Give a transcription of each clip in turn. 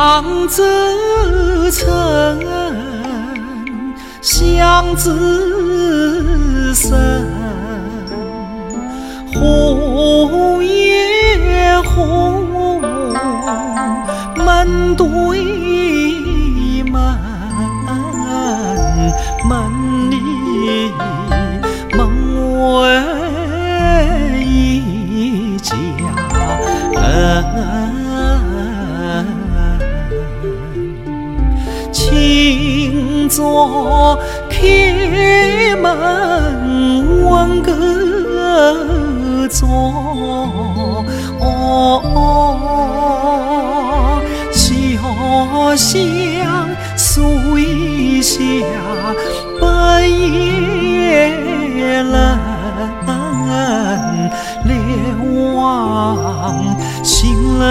相知成，相知深，红叶红，门对开门问个早，小巷水下半夜冷，连望心人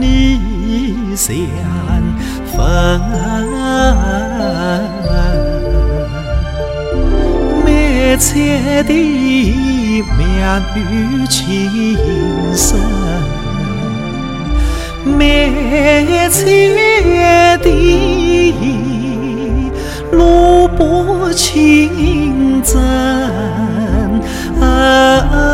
你想。分，梅菜的妙语情深，梅菜的萝卜清蒸。相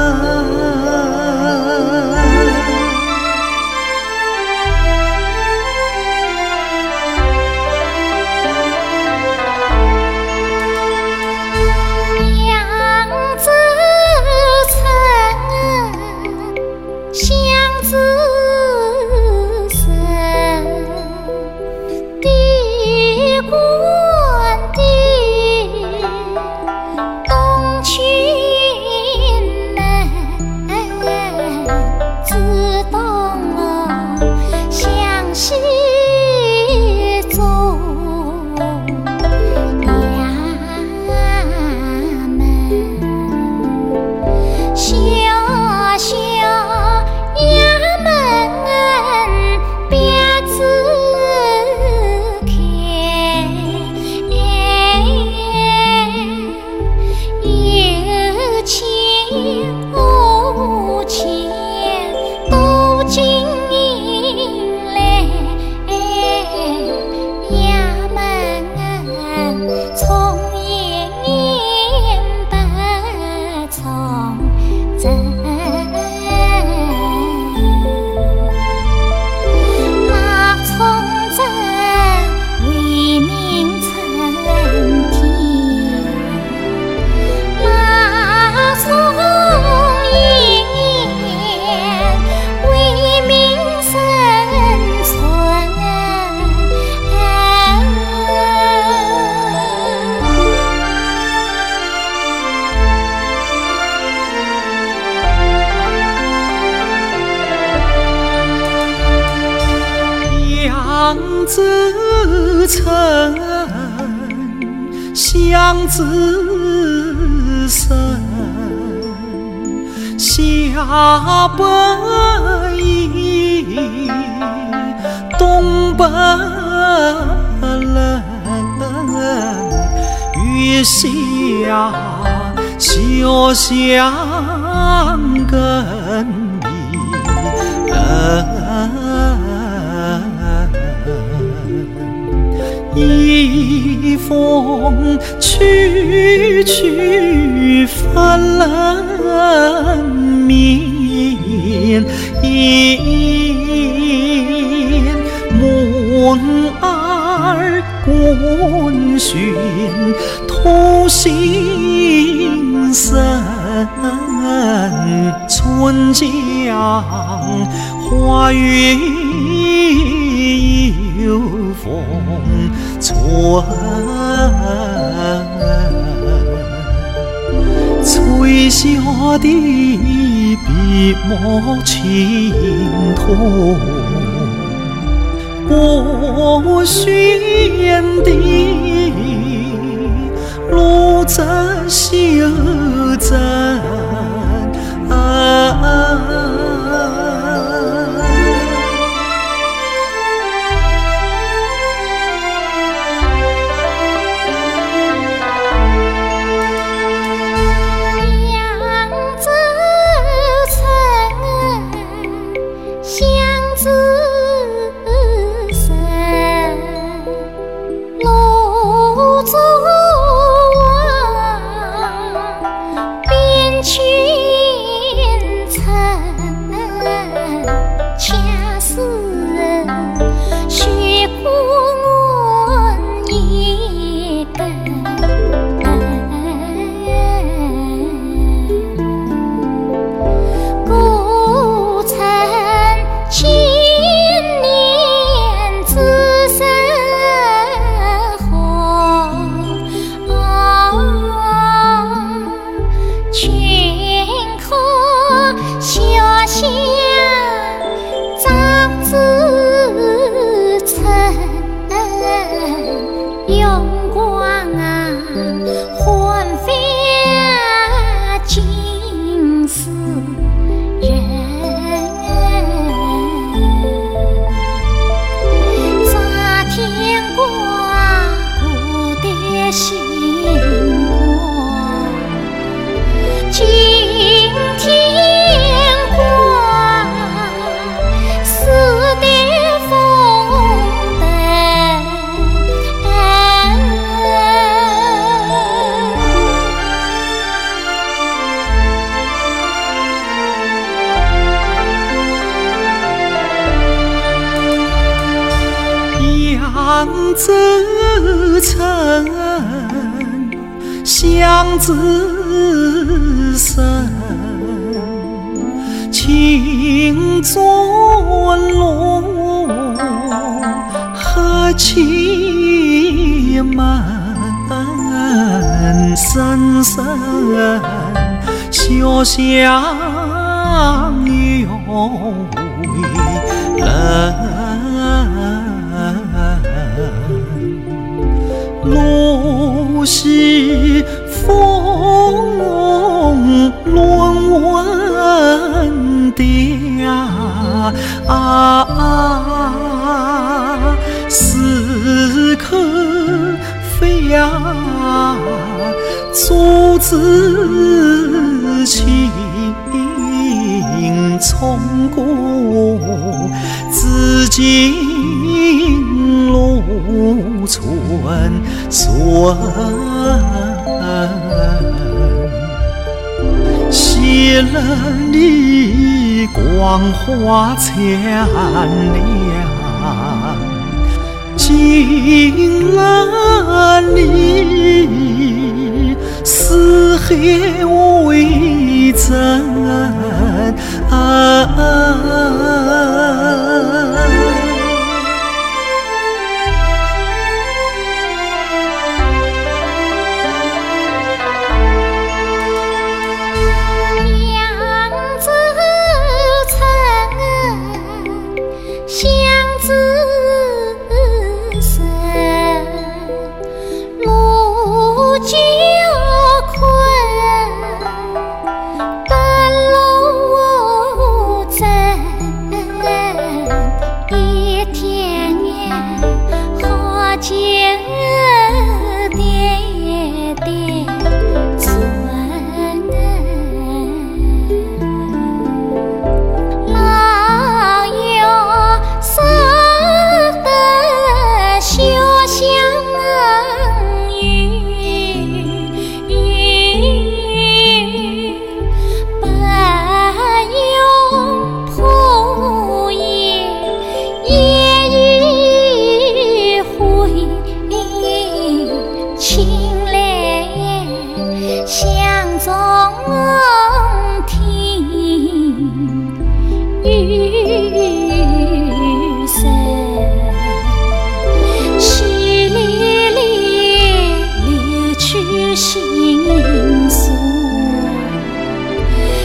相知深，下北雨，东北冷，月下小巷跟风去去翻冷面，门儿关悬吐心声，春江花月秋风传，吹下的笔墨情同；我寻的路在修在。相自成，相自生，情转落，何其满，深深小相拥为人。路西风乱问调，时刻飞呀，阻子情冲过自己。路寸寸，谢了你光华灿亮，敬了你四海为证。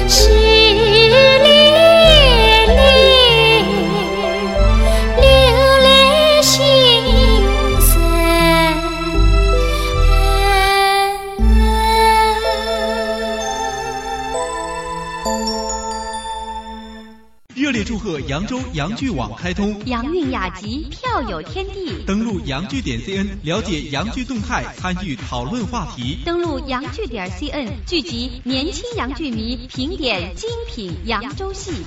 She 扬州洋剧网开通，洋韵雅集，票友天地。登录洋剧点 cn，了解洋剧动态，参与讨论话题。登录洋剧点 cn，聚集年轻洋剧迷，评点精品扬州戏。